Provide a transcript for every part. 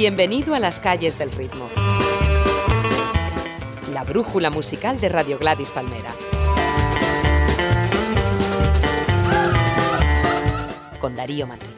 Bienvenido a las calles del ritmo. La brújula musical de Radio Gladys Palmera. Con Darío Manrique.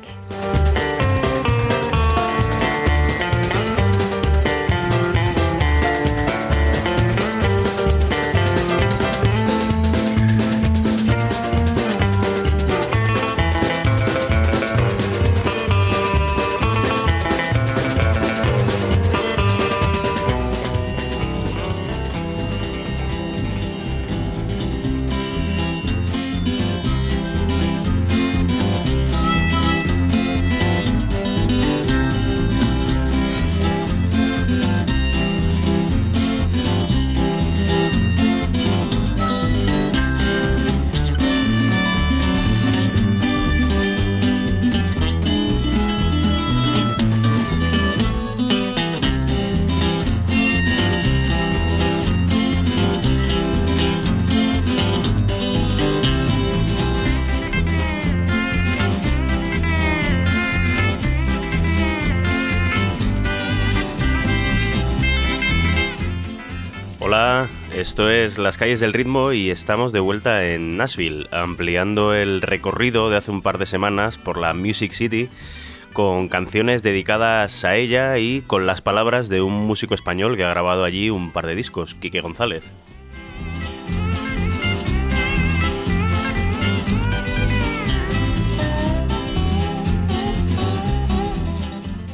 Esto es Las calles del ritmo y estamos de vuelta en Nashville, ampliando el recorrido de hace un par de semanas por la Music City con canciones dedicadas a ella y con las palabras de un músico español que ha grabado allí un par de discos, Quique González.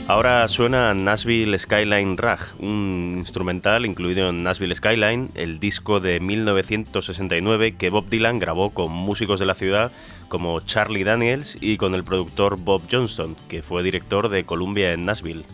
Ahora suena Nashville Skyline Rag, un instrumental incluido en Nashville Skyline, el disco de 1969 que Bob Dylan grabó con músicos de la ciudad como Charlie Daniels y con el productor Bob Johnston, que fue director de Columbia en Nashville.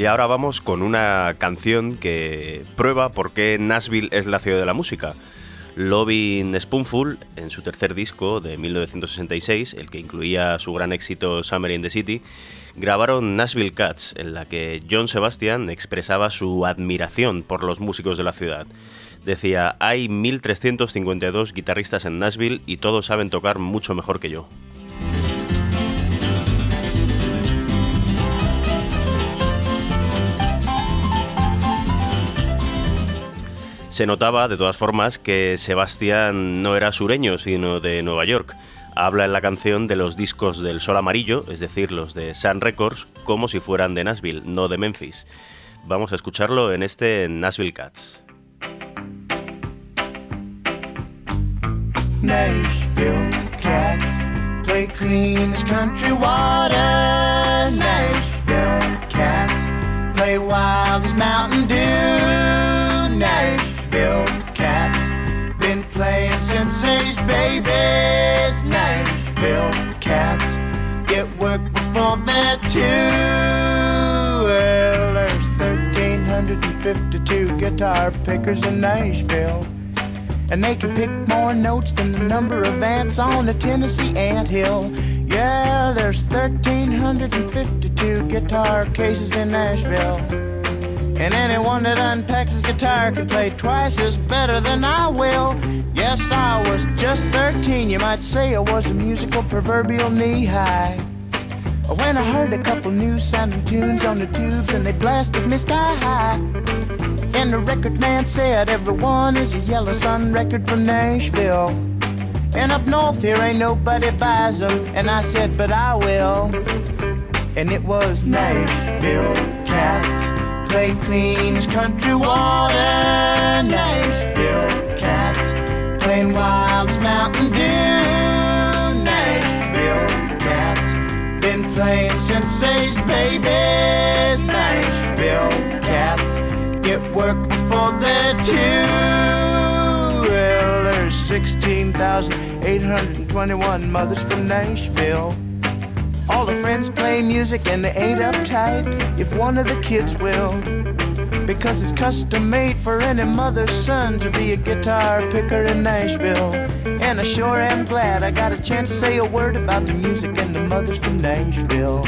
Y ahora vamos con una canción que prueba por qué Nashville es la ciudad de la música. Loving Spoonful, en su tercer disco de 1966, el que incluía su gran éxito Summer in the City, grabaron Nashville Cats, en la que John Sebastian expresaba su admiración por los músicos de la ciudad. Decía, hay 1352 guitarristas en Nashville y todos saben tocar mucho mejor que yo. Se notaba, de todas formas, que Sebastián no era sureño, sino de Nueva York. Habla en la canción de los discos del Sol Amarillo, es decir, los de Sun Records, como si fueran de Nashville, no de Memphis. Vamos a escucharlo en este Nashville Cats. Nashville Cats play clean country water. Nashville Cats play wild as Mountain Dew. Nashville Nashville cats. Been playing since these babies. Nashville cats get work before they're two. Well, there's 1,352 guitar pickers in Nashville. And they can pick more notes than the number of ants on the Tennessee ant hill. Yeah, there's 1,352 guitar cases in Nashville. And anyone that unpacks his guitar can play twice as better than I will. Yes, I was just 13, you might say I was a musical proverbial knee high. When I heard a couple new sounding tunes on the tubes and they blasted me sky high. And the record man said everyone is a Yellow Sun record from Nashville. And up north here ain't nobody buys them. And I said, but I will. And it was Nashville Cats plain clean as country water. Nashville cats, playing wild as Mountain Dew. Nashville cats, been playing they's babies. Nashville cats, get work before they're two. Well, there's 16,821 mothers from Nashville. All the friends play music and they ain't uptight if one of the kids will. Because it's custom made for any mother's son to be a guitar picker in Nashville. And I sure am glad I got a chance to say a word about the music and the mothers from Nashville.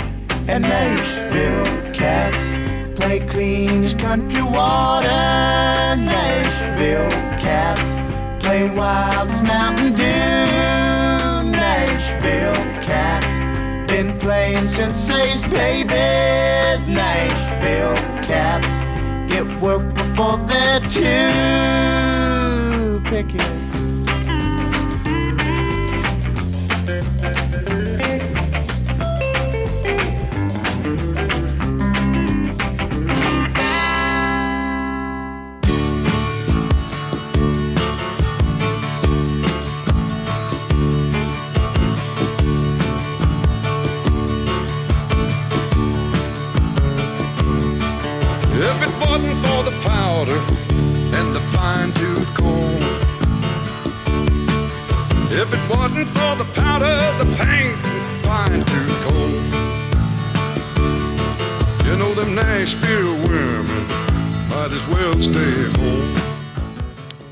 And Nashville cats play clean as country water. Nashville cats play wild as Mountain Dew. Nashville been playing since they's babies. Nashville cats get work before they're too picky.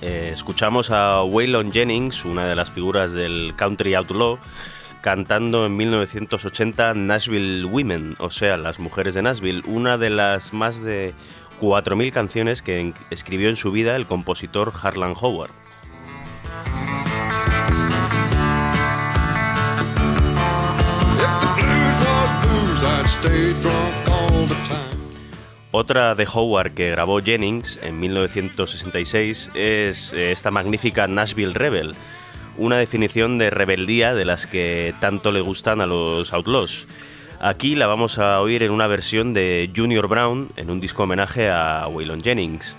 Escuchamos a Waylon Jennings, una de las figuras del country outlaw, cantando en 1980 Nashville Women, o sea, las mujeres de Nashville, una de las más de 4.000 canciones que escribió en su vida el compositor Harlan Howard. Otra de Howard que grabó Jennings en 1966 es eh, esta magnífica Nashville Rebel, una definición de rebeldía de las que tanto le gustan a los Outlaws. Aquí la vamos a oír en una versión de Junior Brown en un disco homenaje a Waylon Jennings.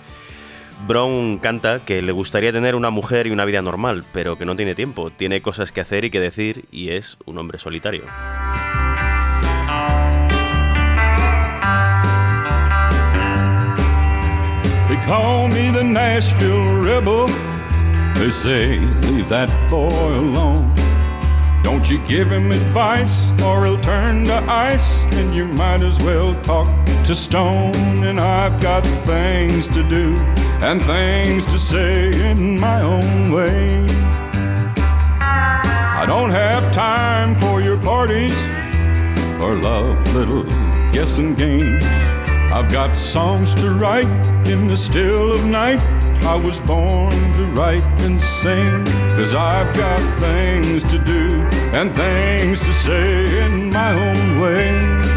Brown canta que le gustaría tener una mujer y una vida normal, pero que no tiene tiempo, tiene cosas que hacer y que decir y es un hombre solitario. Call me the Nashville Rebel. They say, leave that boy alone. Don't you give him advice or he'll turn to ice, and you might as well talk to stone. And I've got things to do and things to say in my own way. I don't have time for your parties or love little guessing games. I've got songs to write in the still of night. I was born to write and sing, cause I've got things to do and things to say in my own way.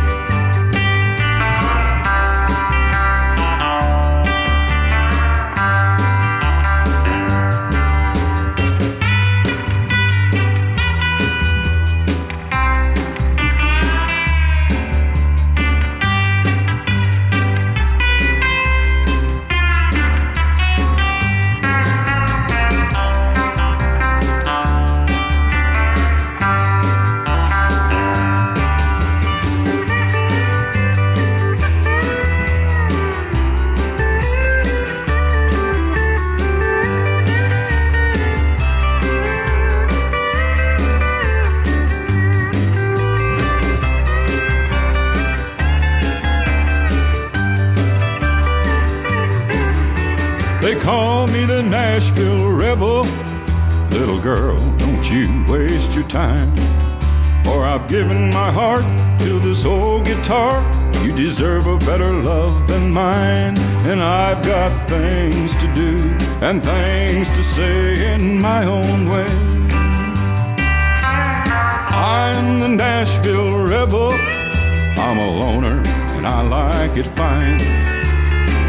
Time. For I've given my heart to this old guitar. You deserve a better love than mine. And I've got things to do and things to say in my own way. I'm the Nashville rebel. I'm a loner and I like it fine.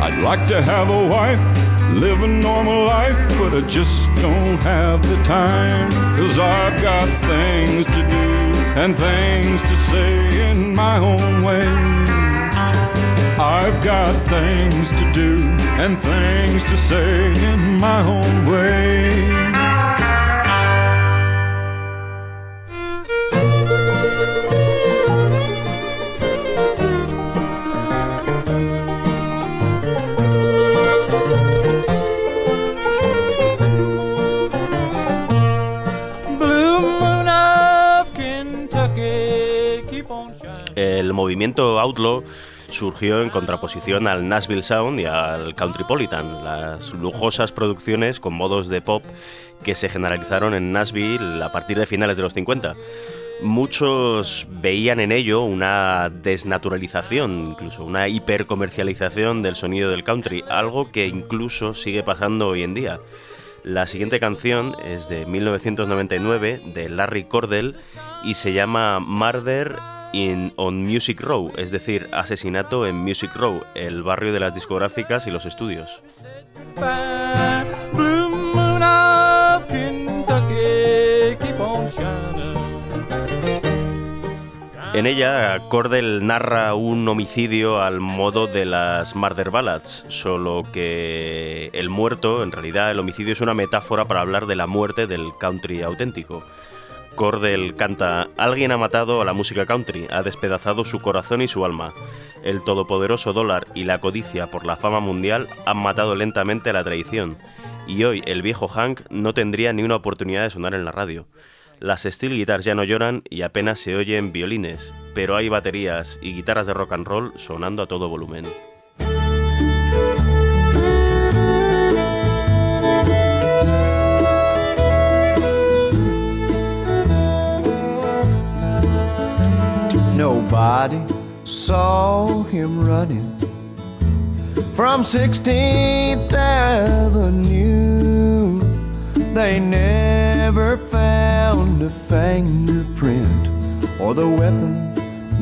I'd like to have a wife live a normal life, but I just don't have the time. Cause I've got things to do and things to say in my own way. I've got things to do and things to say in my own way. Movimiento outlaw surgió en contraposición al Nashville Sound y al Countrypolitan, las lujosas producciones con modos de pop que se generalizaron en Nashville a partir de finales de los 50. Muchos veían en ello una desnaturalización, incluso una hipercomercialización del sonido del country, algo que incluso sigue pasando hoy en día. La siguiente canción es de 1999 de Larry Cordell y se llama Murder in, on Music Row, es decir, asesinato en Music Row, el barrio de las discográficas y los estudios. En ella, Cordell narra un homicidio al modo de las Murder Ballads, solo que el muerto, en realidad el homicidio es una metáfora para hablar de la muerte del country auténtico. Cordell canta, alguien ha matado a la música country, ha despedazado su corazón y su alma. El todopoderoso dólar y la codicia por la fama mundial han matado lentamente a la tradición, y hoy el viejo Hank no tendría ni una oportunidad de sonar en la radio. Las steel guitars ya no lloran y apenas se oyen violines, pero hay baterías y guitarras de rock and roll sonando a todo volumen. Nobody saw him running from 16th Avenue. They never found a fingerprint or the weapon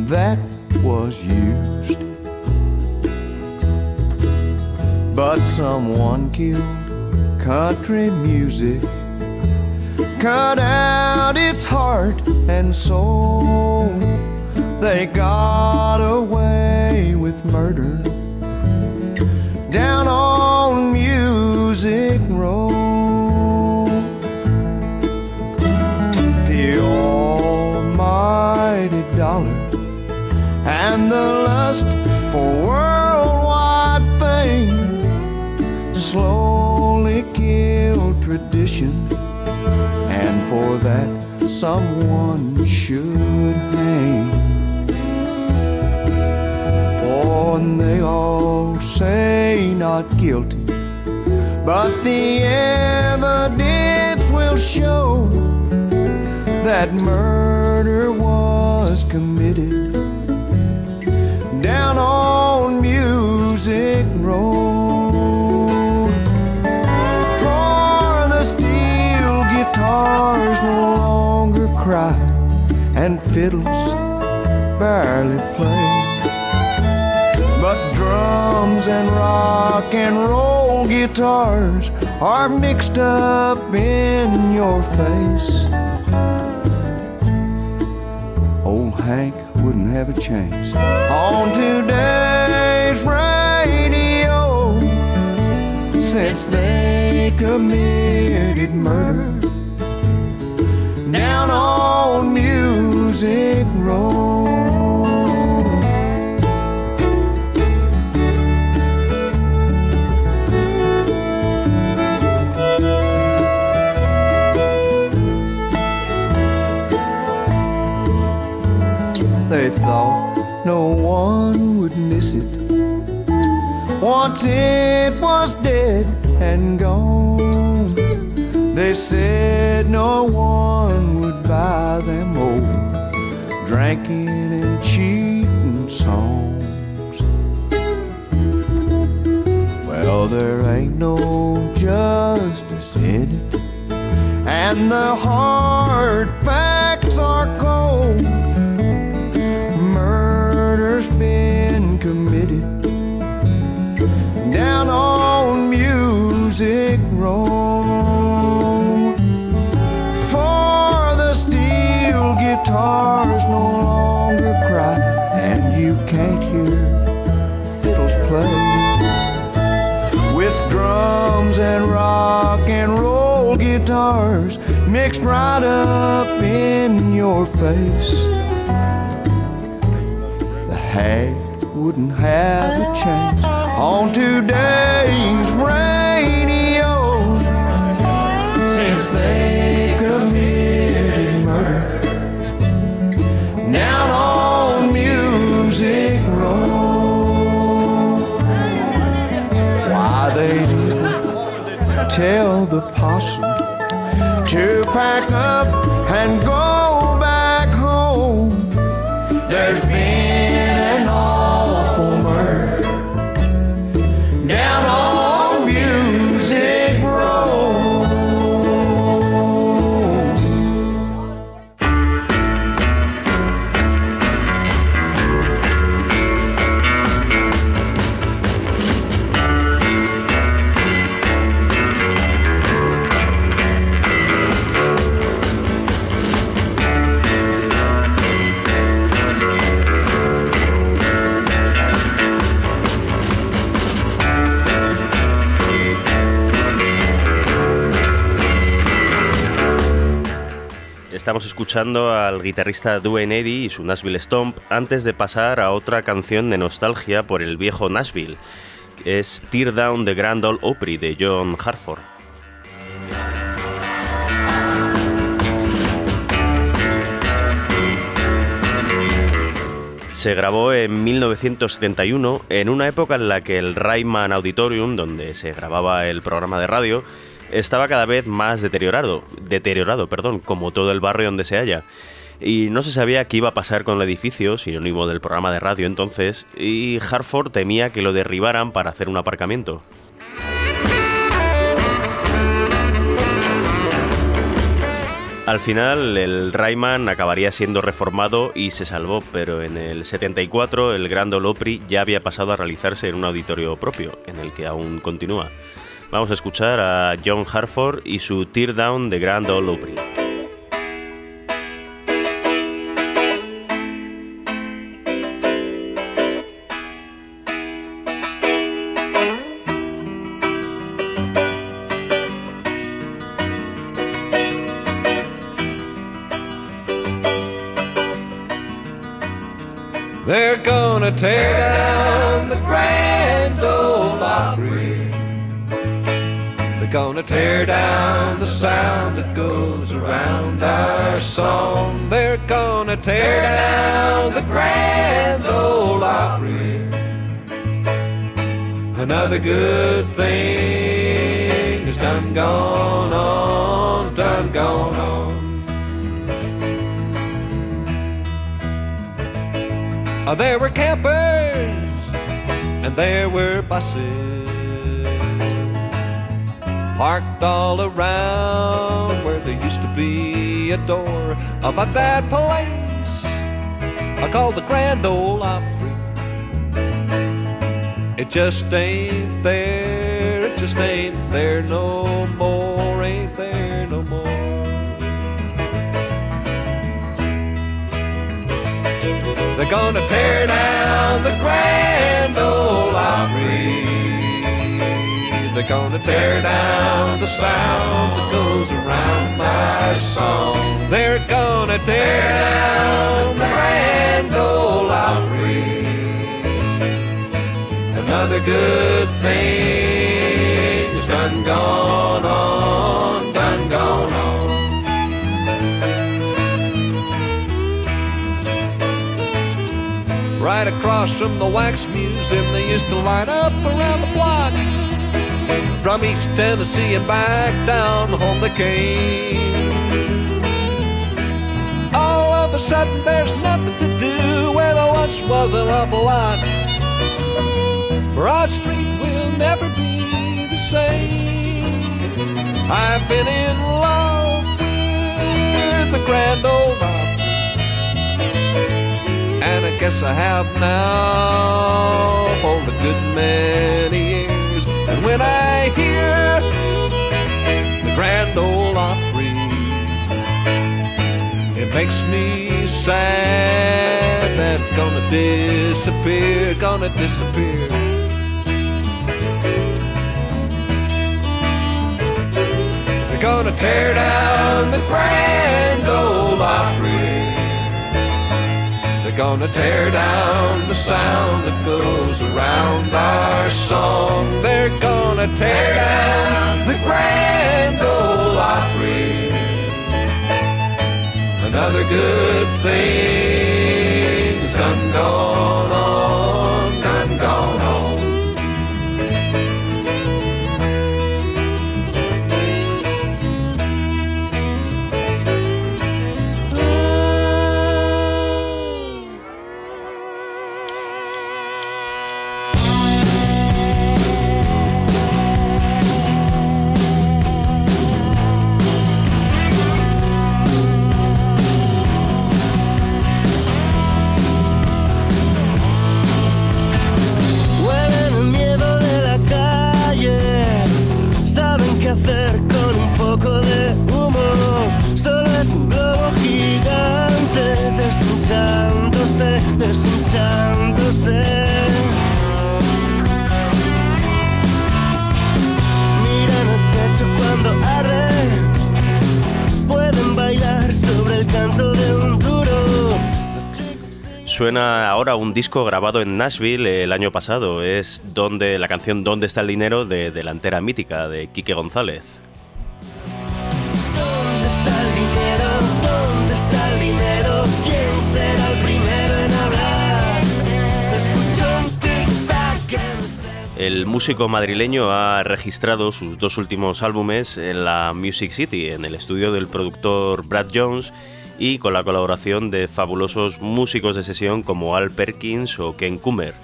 that was used. But someone killed country music, cut out its heart and soul. They got away with murder down on Music Row. The almighty dollar and the lust for worldwide fame slowly killed tradition, and for that someone should hang. Oh, and they all say not guilty, but the evidence will show that murder was committed down on Music Row. For the steel guitars no longer cry, and fiddles barely play. But drums and rock and roll guitars are mixed up in your face. Old Hank wouldn't have a chance on today's radio since they committed murder down on Music Row. No one would miss it once it was dead and gone. They said no one would buy them old drinking and cheating songs. Well, there ain't no justice in it, and the hard facts are cold. Right up in your face. The hag wouldn't have a chance on today's radio since they committed murder down on Music Row. Why they'd even tell the possum Estamos escuchando al guitarrista Dwayne Eddy y su Nashville Stomp antes de pasar a otra canción de nostalgia por el viejo Nashville. Es Tear Down the Grand Ole Opry de John Hartford. Se grabó en 1971 en una época en la que el Ryman Auditorium, donde se grababa el programa de radio, estaba cada vez más deteriorado, deteriorado, perdón, como todo el barrio donde se halla. Y no se sabía qué iba a pasar con el edificio, sinónimo del programa de radio entonces, y Hartford temía que lo derribaran para hacer un aparcamiento. Al final el Rayman acabaría siendo reformado y se salvó, pero en el 74 el Grand Ole ya había pasado a realizarse en un auditorio propio, en el que aún continúa. Vamos a escuchar a John Hartford y su Tear Down de Grand Ole Opry. Tear down the sound that goes around our song. They're gonna tear down the Grand Ole Opry. Another good thing is done gone on, done gone on. There were campers and there were buses parked all around where there used to be a door about that place I call the Grand Ole Opry. It just ain't there, it just ain't there no more, ain't there no more. They're gonna tear down the Grand Ole Opry. They're gonna tear down the sound that goes around my song. They're gonna tear down the Grand Ole Opry. Another good thing is done gone on, done gone on. Right across from the Wax Museum, they used to line up around the block. From East Tennessee and back down home they came. All of a sudden, there's nothing to do where there once was an awful lot. Broad Street will never be the same. I've been in love with the Grand Ole Opry. And I guess I have now for a good many years. When I hear the Grand Ole Opry, it makes me sad that it's gonna disappear, gonna disappear. They're gonna tear down the Grand Ole Opry. They're gonna tear down the sound that goes around our song. They're gonna tear down the Grand Ole Opry. Another good thing is done gone on, done gone on. Suena ahora un disco grabado en Nashville el año pasado. Es donde la canción ¿Dónde está el dinero? de Delantera Mítica de Quique González. ¿Dónde está el dinero? ¿Dónde está el dinero? ¿Quién será el primero en hablar? Se escucha un tic-tac en el El músico madrileño ha registrado sus dos últimos álbumes en la Music City, en el estudio del productor Brad Jones y con la colaboración de fabulosos músicos de sesión como Al Perkins o Ken Kummer.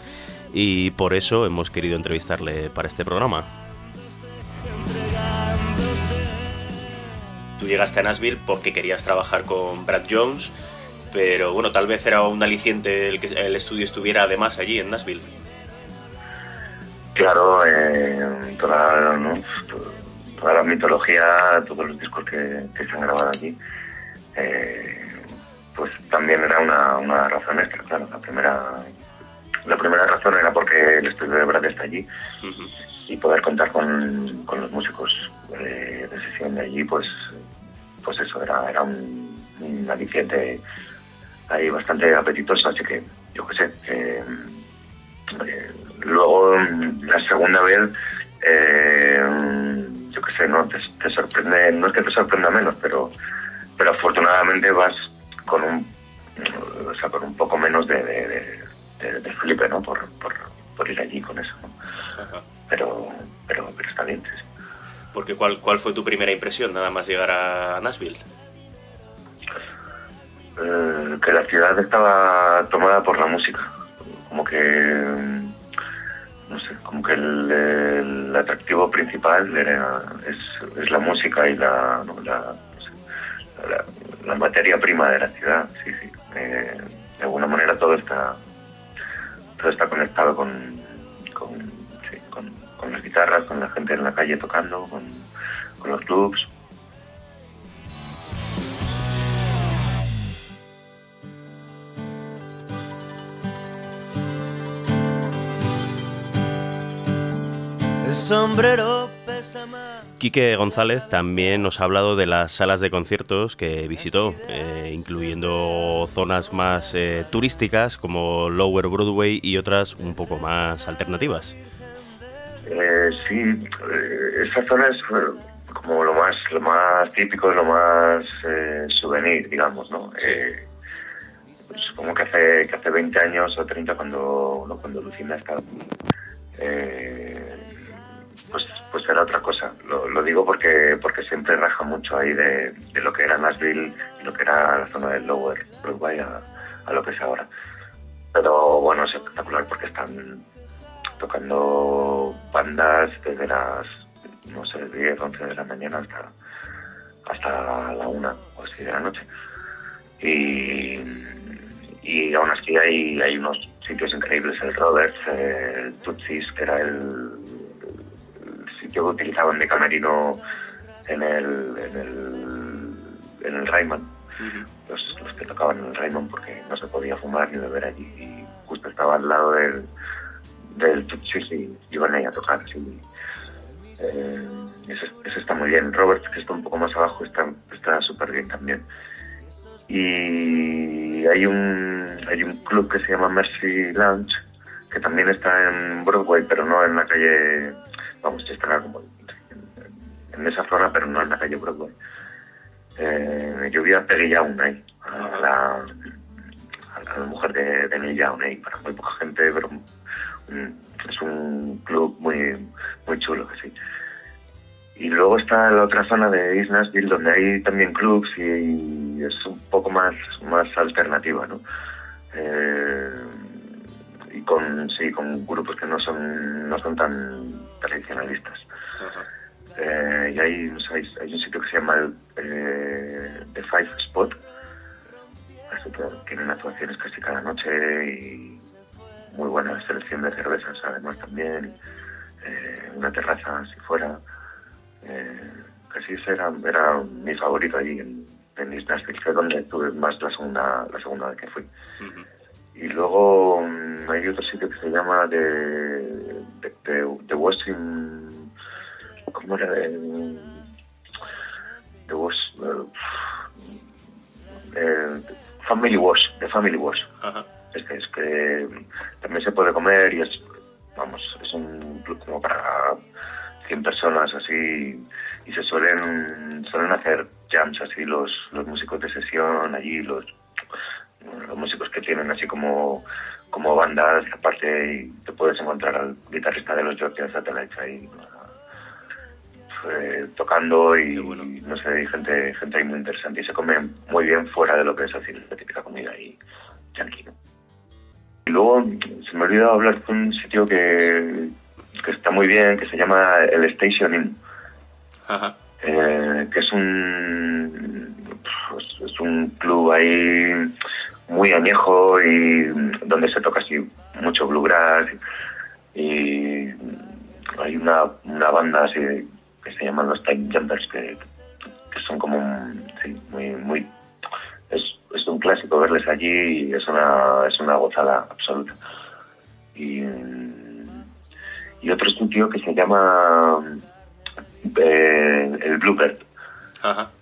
Y por eso hemos querido entrevistarle para este programa. Tú llegaste a Nashville porque querías trabajar con Brad Jones, pero bueno, tal vez era un aliciente el que el estudio estuviera además allí en Nashville. Claro, eh, toda, ¿no? toda la mitología, todos los discos que, que se han grabado allí, eh, pues también era una, una razón extra, claro. La primera, la primera razón era porque el estudio de Brad está allí y poder contar con, con los músicos eh, de sesión de allí, pues, pues eso, era, era un, un aliciente ahí bastante apetitoso, así que yo qué sé. que, eh, luego, la segunda vez, eh, yo qué sé, no te, te sorprende, no es que te sorprenda menos, pero pero afortunadamente vas con un o sea, con un poco menos de, de, de, de- de flipe, ¿no? Por, por, por ir allí con eso, ¿no? Pero, pero, pero está bien, sí. Porque ¿cuál, ¿cuál fue tu primera impresión nada más llegar a Nashville? Eh, que la ciudad estaba tomada por la música. Como que, no sé, como que el, el atractivo principal era, es, es la música y la, no, la, materia prima de la ciudad. Sí, sí. Eh, de alguna manera todo está, todo está conectado con, con, con las guitarras, con la gente en la calle tocando, con, con los clubs. El sombrero pesa más. Quique González también nos ha hablado de las salas de conciertos que visitó, eh, incluyendo zonas más eh, turísticas como Lower Broadway y otras un poco más alternativas. Eh, sí, eh, esa zona es eh, como lo más, lo más típico, lo más eh, souvenir, digamos, ¿no? Eh, pues supongo que hace, que hace 20 años o 30 cuando, cuando Lucinda estaba eh, pues, pues era otra cosa. Lo, digo porque porque siempre raja mucho ahí de, lo que era Nashville y lo que era la zona del Lower Broadway a, a lo que es ahora. Pero bueno, es espectacular porque están tocando bandas desde las, no sé, 10, 11 de la mañana hasta, hasta la 1 o así de la noche. Y, y aún así hay, hay unos sitios increíbles, el Roberts, el Tutsis, que era el sitio que utilizaban de camerino en el, en el, en el Rayman, los, los que tocaban en el Rayman porque no se podía fumar ni beber allí y justo estaba al lado del, del y iban ahí a tocar. sí. Eh, eso, eso está muy bien. Robert, que está un poco más abajo, está está súper bien también. Y hay un, hay un club que se llama Mercy Lounge, que también está en Broadway, pero no en la calle, vamos, está como en, en esa zona, pero no en la calle Broadway. Eh, yo vi a Peggy Young ahí, a la, a la mujer de, de Neil Young ahí, para muy poca gente, pero un- es un club muy, muy chulo, que sí. Y luego está la otra zona de East Nashville donde hay también clubs y, es un poco más, más alternativa, ¿no? Eh, y con, sí, con grupos que no son, no son tan tradicionalistas. Eh, y hay, hay, hay un sitio que se llama el, eh, The Five Spot. Tienen actuaciones casi cada noche y muy buena selección de cervezas además también. Eh, una terraza así fuera. Eh, casi ese era, era mi favorito allí en, en East Nashville, que es donde tuve más la segunda, la segunda vez que fui. Y luego mm, hay otro sitio que se llama de, de, de, de Washington, ¿cómo era? De, Wash, eh, eh, Family Wash, de Family Wash. Ajá. este es que también se puede comer y es, vamos, es un club como para 100 personas así y se suelen suelen hacer jams así los, los músicos de sesión allí, los, los músicos que tienen así como como bandas aparte y te puedes encontrar al guitarrista de los Georgia Satellites ahí eh, tocando y no sé, hay gente, gente ahí muy interesante y se come muy bien fuera de lo que es así la típica comida y yankee. Y luego se me ha olvidado hablar de un sitio que, que está muy bien, que se llama el Station Inn. Eh, que es un pues, es un club ahí muy añejo y donde se toca así mucho bluegrass y hay una, una banda así que se llaman los Time Jumpers que, que son como un, sí, muy muy es, es un clásico verles allí y es una es una gozada absoluta. Y, y otro sitio que se llama eh, el Bluebird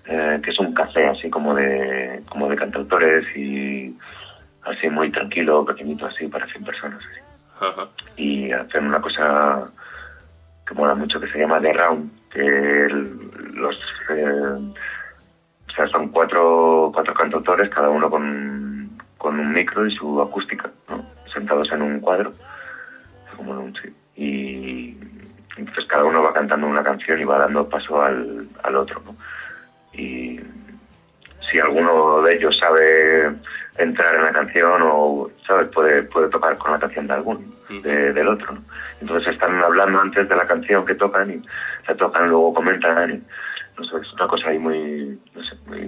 eh, que es un café así como de como de cantautores y así muy tranquilo, pequeñito así para 100 personas. Y hacen una cosa que mola mucho que se llama The Round, que los eh, o sea, son cuatro, cuatro cantautores, cada uno con, con un micro y su acústica, sentados en un cuadro, como en un, y entonces cada uno va cantando una canción y va dando paso al, al otro. ¿no? Y si alguno de ellos sabe entrar en la canción o sabes puede puede tocar con la canción de algún del otro entonces están hablando antes de la canción que tocan y se tocan luego comentan y, no sé, es una cosa ahí muy no sé, muy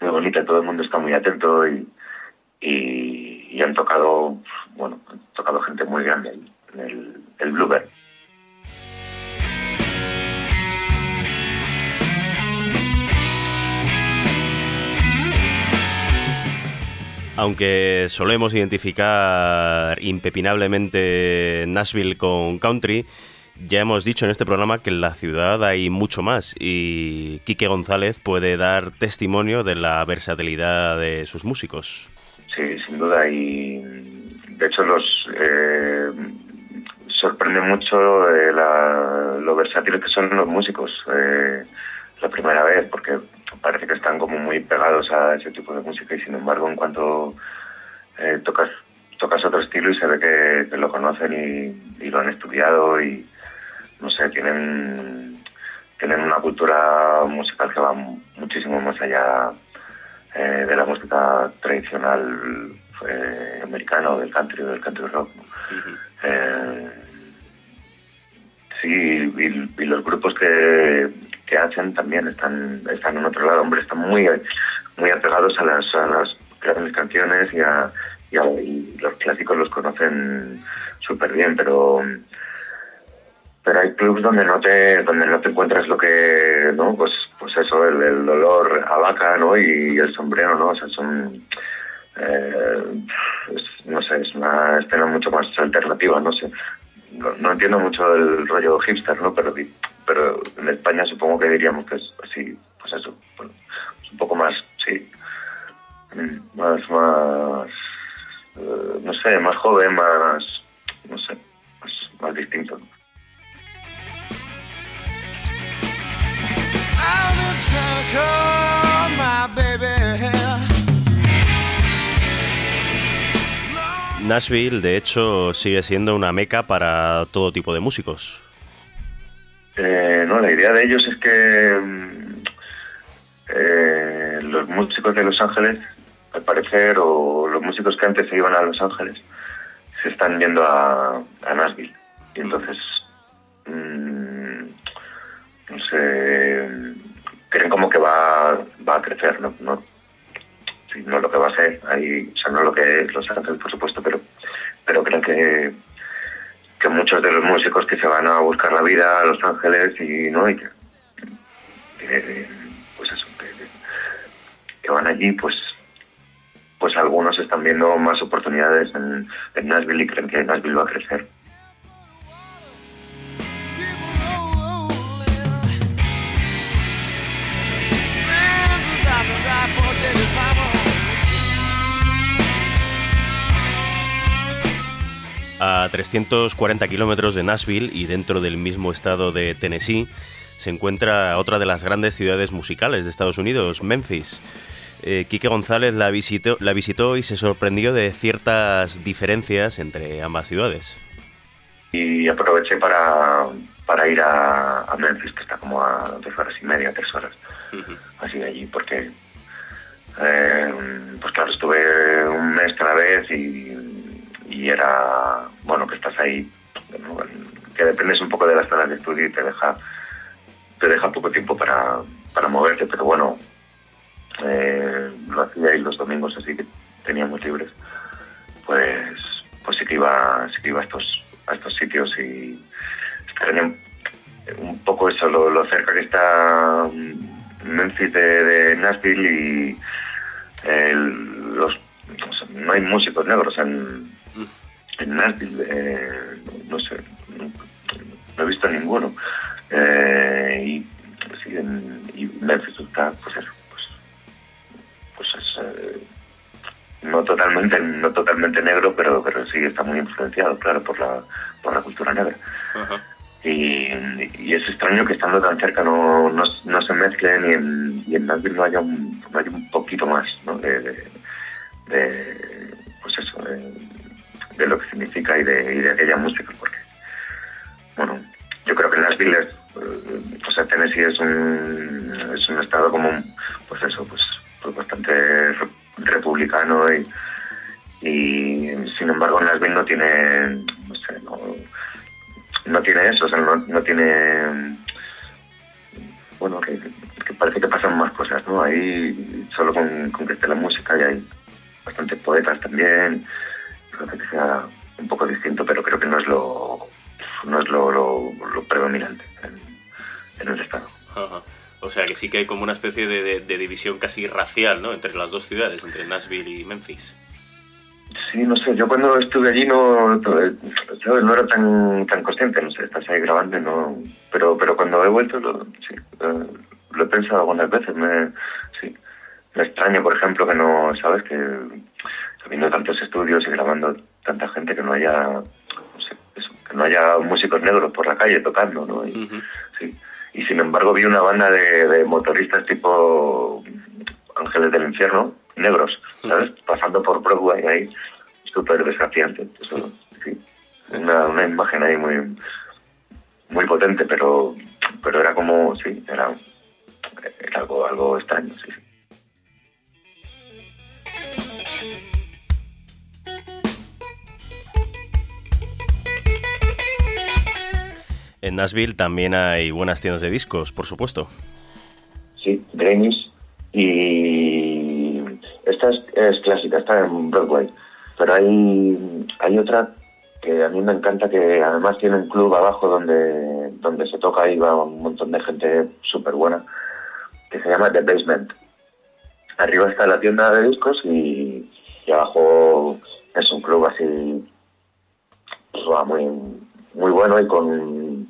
muy bonita todo el mundo está muy atento y, y, y han tocado bueno han tocado gente muy grande el, el Bluebird Aunque solemos identificar impepinablemente Nashville con country, ya hemos dicho en este programa que en la ciudad hay mucho más y Quique González puede dar testimonio de la versatilidad de sus músicos. Sí, sin duda. Y de hecho los eh, sorprende mucho eh, lo versátiles que son los músicos eh, la primera vez, porque parece que están como muy pegados a ese tipo de música y sin embargo en cuanto eh, tocas tocas otro estilo y se ve que, que lo conocen y, y, lo han estudiado y no sé tienen tienen una cultura musical que va muchísimo más allá eh, de la música tradicional eh, americana o del country o del country rock ¿no? eh, sí y, y los grupos que que hacen también están están en otro lado. Hombre están muy muy apegados a las, a las grandes canciones y, a, y, los clásicos los conocen súper bien pero pero hay clubs donde no te donde no te encuentras lo que no pues pues eso el, el dolor a vaca no y el sombrero no o sea son eh, es, no sé es una escena mucho más alternativa no sé. No, no entiendo mucho el rollo hipster no pero pero en España supongo que diríamos que es así, pues eso, bueno, es un poco más, sí, más, más, uh, no sé, más joven, más, no sé, más, más distinto. Nashville, de hecho, sigue siendo una meca para todo tipo de músicos. Eh, no, la idea de ellos es que eh, los músicos de Los Ángeles, al parecer, o los músicos que antes se iban a Los Ángeles, se están yendo a, Nashville. Y entonces, mmm, no sé, creen como que va, va a crecer, ¿no? No, no lo que va a ser, ahí, o sea, no lo que es Los Ángeles, por supuesto, pero, pero creen que que muchos de los músicos que se van a buscar la vida a Los Ángeles y no y que, que pues eso que, van allí pues pues algunos están viendo más oportunidades en Nashville y creen que Nashville va a crecer A 340 kilómetros de Nashville y dentro del mismo estado de Tennessee se encuentra otra de las grandes ciudades musicales de Estados Unidos, Memphis. Eh, Quique González la visitó, la visitó y se sorprendió de ciertas diferencias entre ambas ciudades. Y aproveché para, para ir a, a Memphis, que está como a dos horas y media, tres horas, así de allí, porque eh, pues claro, estuve un mes cada vez y, y era, bueno, que estás ahí, que dependes un poco de las zonas de estudio y te deja, te deja poco tiempo para, para moverte, pero bueno, eh, lo hacía ahí los domingos así que teníamos libres, pues, pues sí que iba, sí que iba a estos, a estos sitios y extrañé un poco eso, lo, lo cerca que está Memphis de, Nashville y el- los, no hay músicos negros en, en Nashville, eh, no sé, no, no he visto ninguno. Eh, y, sí, en, y Memphis está, pues eso, pues, pues es, eh, no totalmente no totalmente negro, pero, pero sí está muy influenciado, claro, por la, por la cultura negra. Y, y es extraño que estando tan cerca no, no, no se mezclen y en, y en Nashville no haya un, no haya un poquito más ¿no? de, de, de, pues eso, de, de lo que significa y de, y de aquella música, porque, bueno, yo creo que Nashville es, eh, o sea, Tennessee es un, es un estado como, pues eso, pues, pues bastante re- republicano y, y sin embargo Nashville no tiene, no sé, no, no tiene eso, o sea, no, no tiene, bueno, que, que parece que pasan más cosas, ¿no? Ahí solo con, con que esté la música y hay bastantes poetas también, creo que sea un poco distinto, pero creo que no es lo, no es lo, lo, lo predominante en, en el estado. Ajá. O sea que sí que hay como una especie de, de- de división casi racial, ¿no? Entre las dos ciudades, entre Nashville y Memphis. Sí, no sé, yo cuando estuve allí no, yo no era tan tan consciente, no sé, estás ahí grabando no, pero pero cuando he vuelto lo, sí, eh, lo he pensado algunas veces, me, sí, me extraña, por ejemplo, que no, sabes, que habiendo tantos estudios y grabando tanta gente que no haya, no sé, eso, que no haya músicos negros por la calle tocando, ¿no? Y, sí. y sin embargo vi una banda de, de motoristas tipo Ángeles del Infierno, negros, ¿sabes? Pasando por Broadway ahí, súper desafiante. Eso, sí. Una, una imagen ahí muy muy potente, pero pero era como, sí, era, era algo, algo extraño, sí. sí. En Nashville también hay buenas tiendas de discos, por supuesto. Sí, Grammys. Y esta es, clásica, está en Broadway. Pero hay, hay otra que a mí me encanta, que además tiene un club abajo donde, donde se toca y va un montón de gente súper buena, que se llama The Basement. Arriba está la tienda de discos y, abajo es un club así pues, muy, muy bueno y con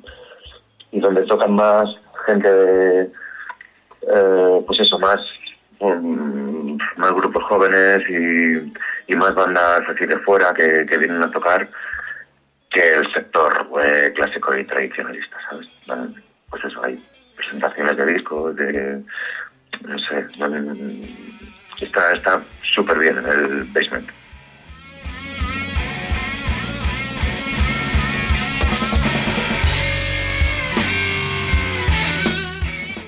y donde tocan más gente de, eh, pues eso, más, um, más grupos jóvenes y, y más bandas así de fuera que, que vienen a tocar que el sector eh, clásico y tradicionalista, ¿sabes? Pues eso, hay presentaciones de discos, de, no sé, van- está está súper bien en el basement.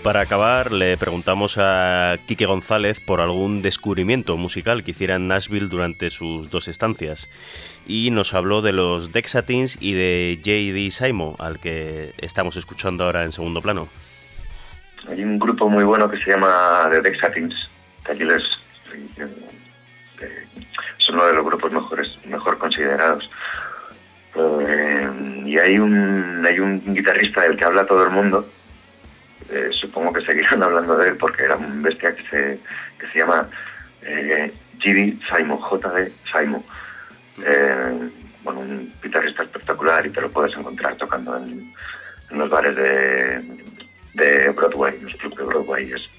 Para acabar, le preguntamos a Quique González por algún descubrimiento musical que hiciera en Nashville durante sus dos estancias. Y nos habló de los Dexatins y de J.D. Simo, al que estamos escuchando ahora en segundo plano. Hay un grupo muy bueno que se llama The Dexatins, aquí les, es uno de los grupos mejores, mejor considerados. Eh, y hay un, hay un guitarrista del que habla todo el mundo, eh, supongo que seguirán hablando de él porque era un bestia que se, que se llama eh. Simon, J.D. Simon. Eh, bueno, un guitarrista espectacular y te lo puedes encontrar tocando en, en los bares de, de Broadway, los clubes de Broadway. Es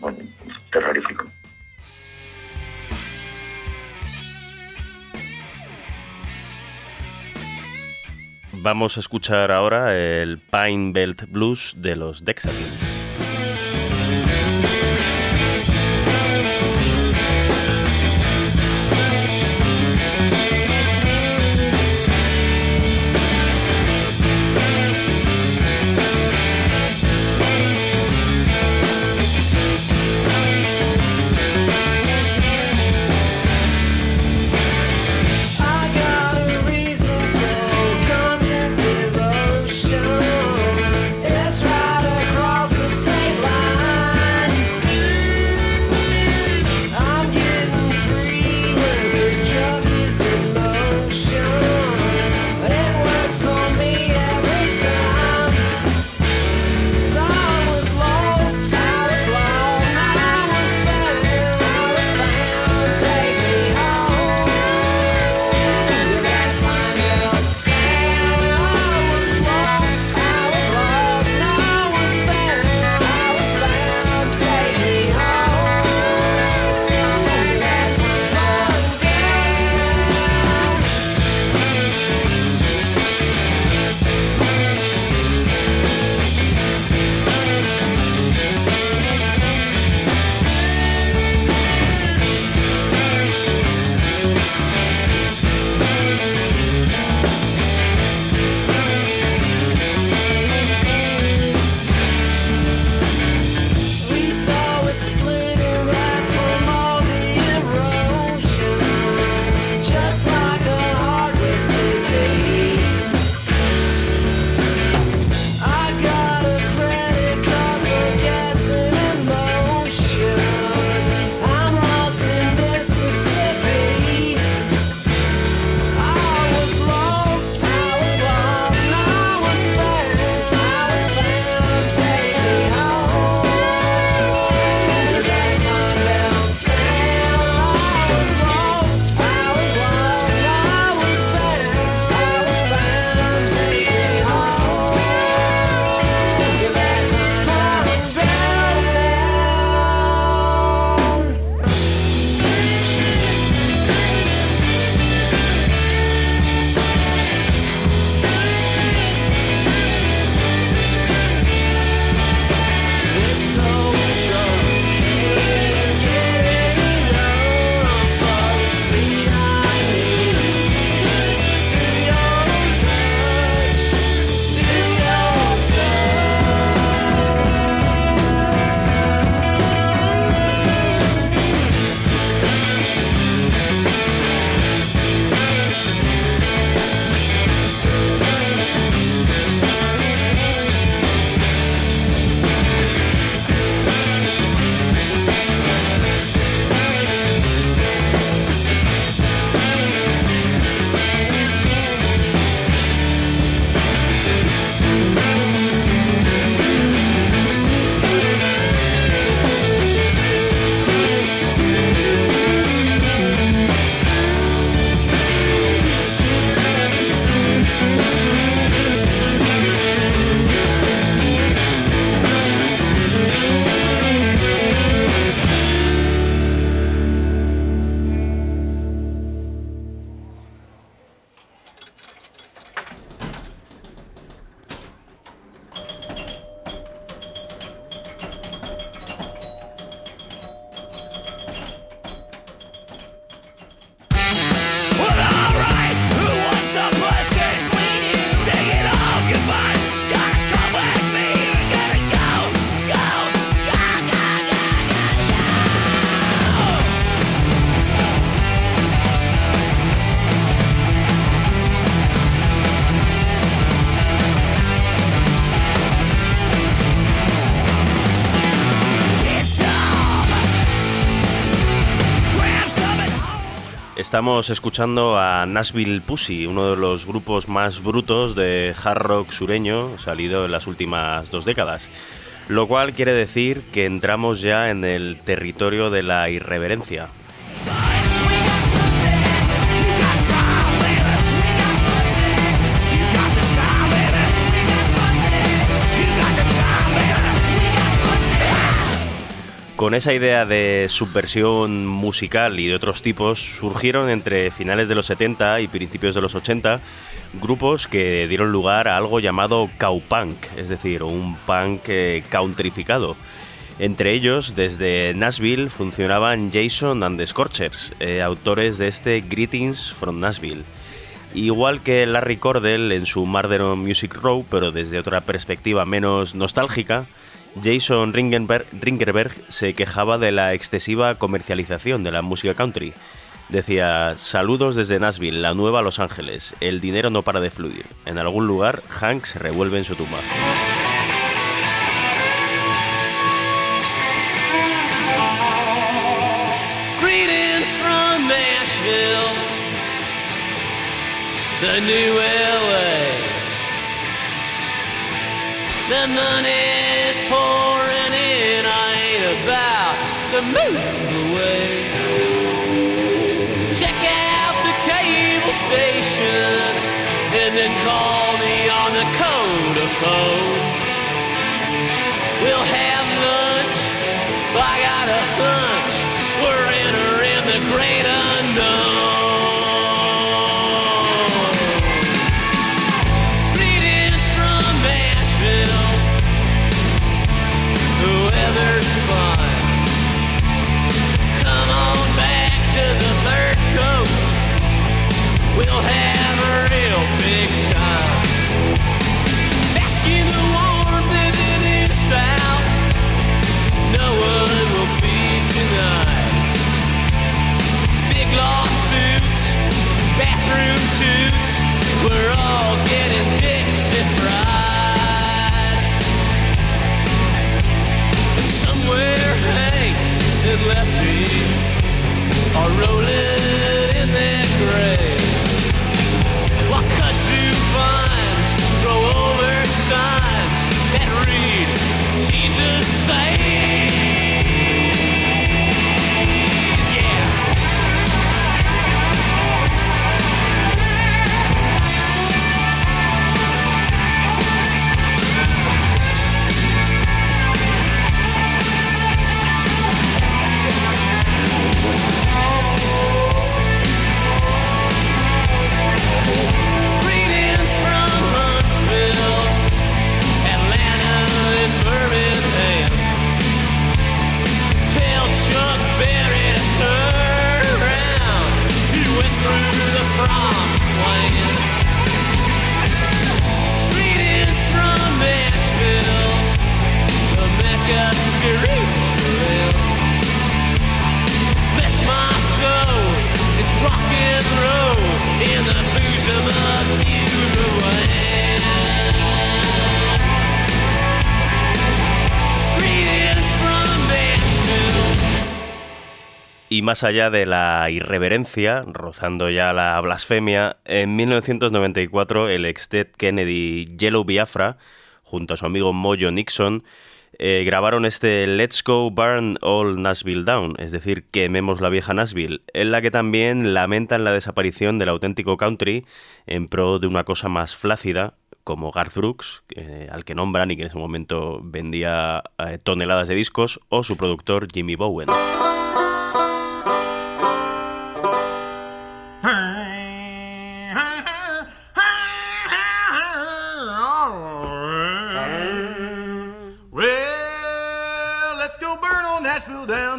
bueno, terrorífico. Vamos a escuchar ahora el Pine Belt Blues de los Dexalins. Estamos escuchando a Nashville Pussy, uno de los grupos más brutos de hard rock sureño salido en las últimas dos décadas. Lo cual quiere decir que entramos ya en el territorio de la irreverencia. Con esa idea de subversión musical y de otros tipos surgieron entre finales de los 70 y principios de los 80 grupos que dieron lugar a algo llamado cowpunk, es decir, un punk eh. Entre ellos, desde Nashville, funcionaban Jason and the Scorchers, eh, autores de este Greetings from Nashville. Igual que Larry Cordell en su Murder Music Row, pero desde otra perspectiva menos nostálgica, Jason Ringerberg se quejaba de la excesiva comercialización de la música country. Decía, saludos desde Nashville, la nueva Los Ángeles, el dinero no para de fluir. En algún lugar, Hank se revuelve en su tumba. the new about to move away. Check out the cable station and then call me on the phone. We'll have lunch. I got a hunch. We're entering the great más allá de la irreverencia, rozando ya la blasfemia, en 1994 el ex Ted Kennedy Yellow Biafra, junto a su amigo Mojo Nixon, eh, grabaron este Let's Go Burn All Nashville Down, es decir, quememos la vieja Nashville, en la que también lamentan la desaparición del auténtico country en pro de una cosa más flácida, como Garth Brooks, al que nombran y que en ese momento vendía eh, toneladas de discos, o su productor Jimmy Bowen.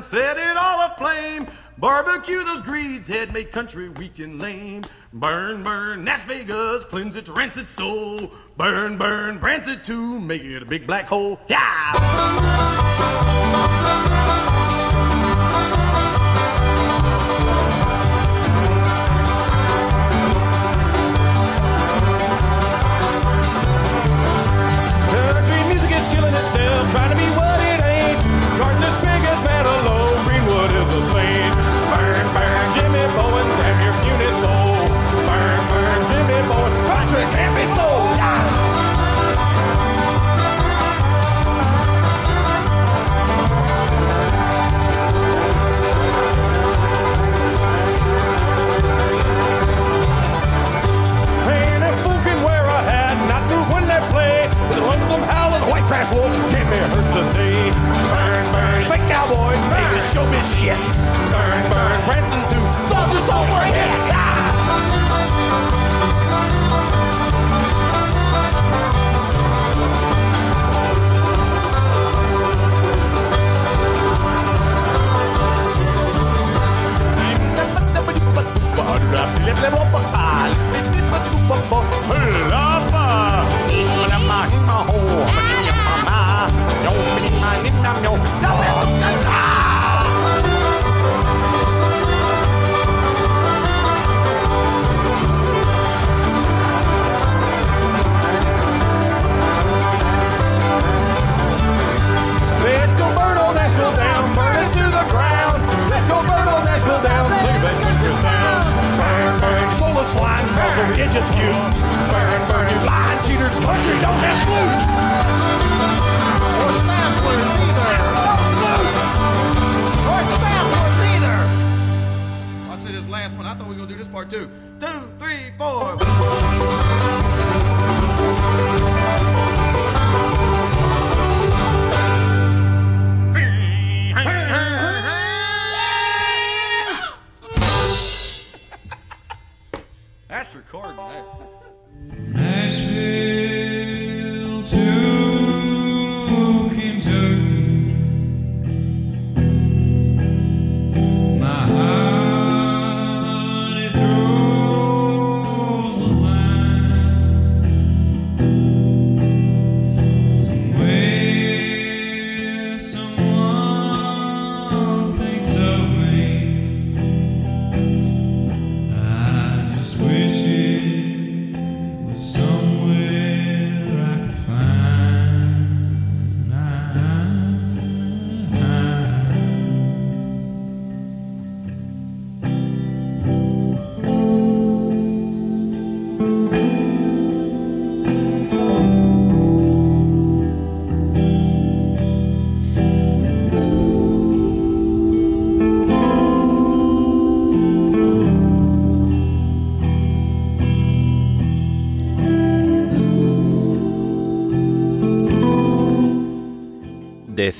Set it all aflame. Barbecue those greeds, head make country weak and lame. Burn, burn, Las Vegas, cleanse its rancid soul. Burn, burn, branch it to make it a big black hole. Yeah!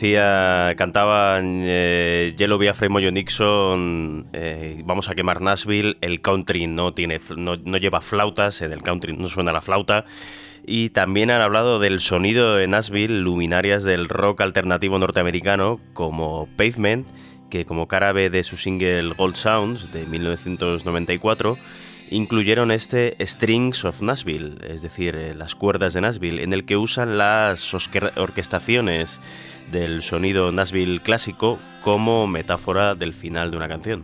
Decía, cantaban eh, Yellow Biafra y Nixon, eh, vamos a quemar Nashville, el country no, tiene, no, no lleva flautas, en el country no suena la flauta. Y también han hablado del sonido de Nashville, luminarias del rock alternativo norteamericano como Pavement, que como cara B de su single Gold Sounds de 1994, incluyeron este Strings of Nashville, es decir, eh, las cuerdas de Nashville, en el que usan las orquestaciones del sonido Nashville clásico como metáfora del final de una canción.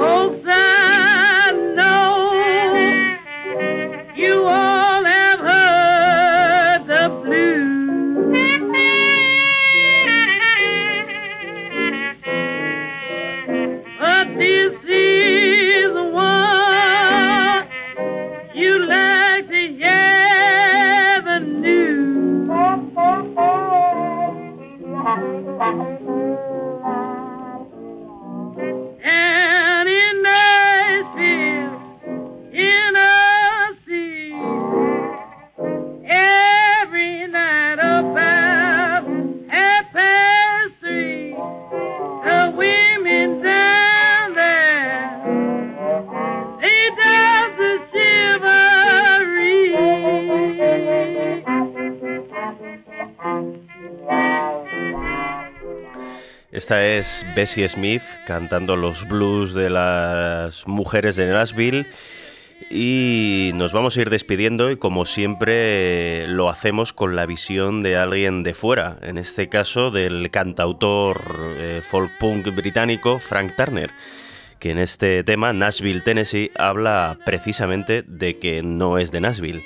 Oh, es Bessie Smith cantando los blues de las mujeres de Nashville. Y nos vamos a ir despidiendo y como siempre lo hacemos con la visión de alguien de fuera, en este caso del cantautor eh, folk punk británico Frank Turner, que en este tema, Nashville, Tennessee, habla precisamente de que no es de Nashville.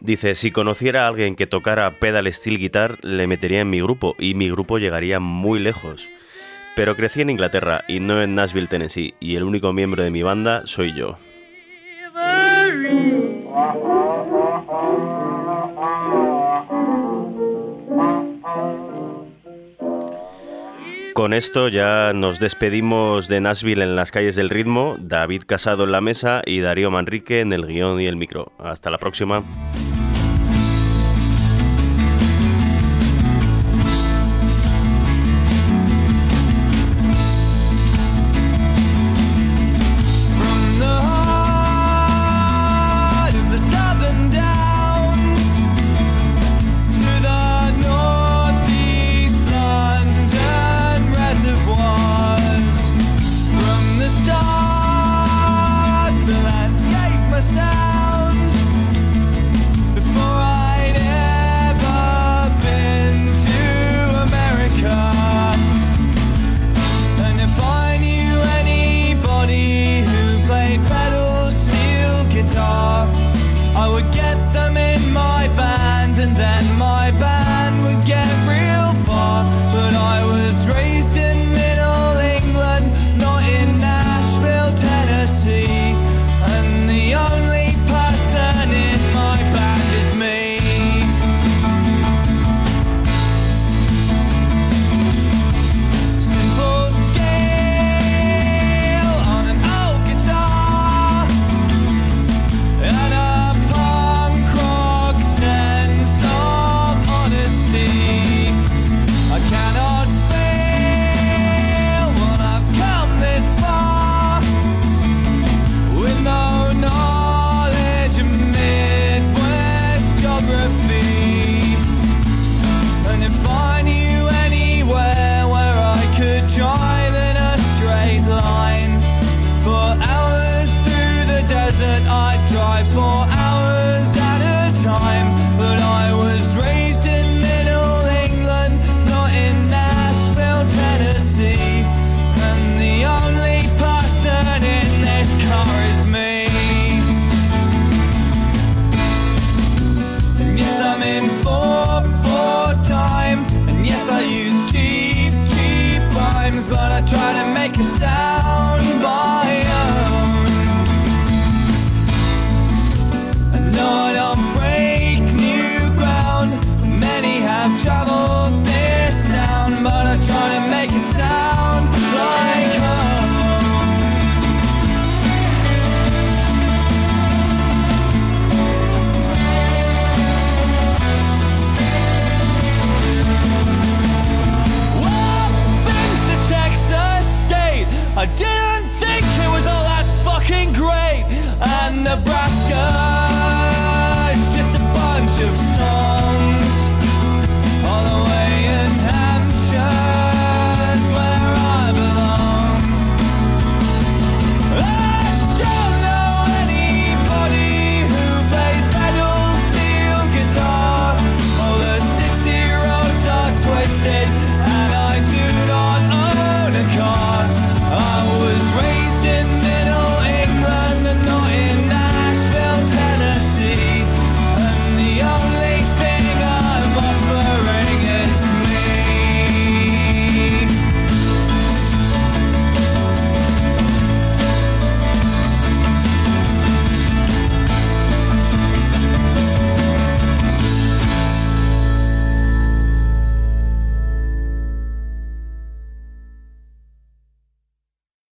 Dice, si conociera a alguien que tocara pedal steel guitar, le metería en mi grupo y mi grupo llegaría muy lejos. Pero crecí en Inglaterra y no en Nashville, Tennessee, y el único miembro de mi banda soy yo. Con esto ya nos despedimos de Nashville en las calles del ritmo, David Casado en la mesa y Darío Manrique en el guion y el micro. Hasta la próxima.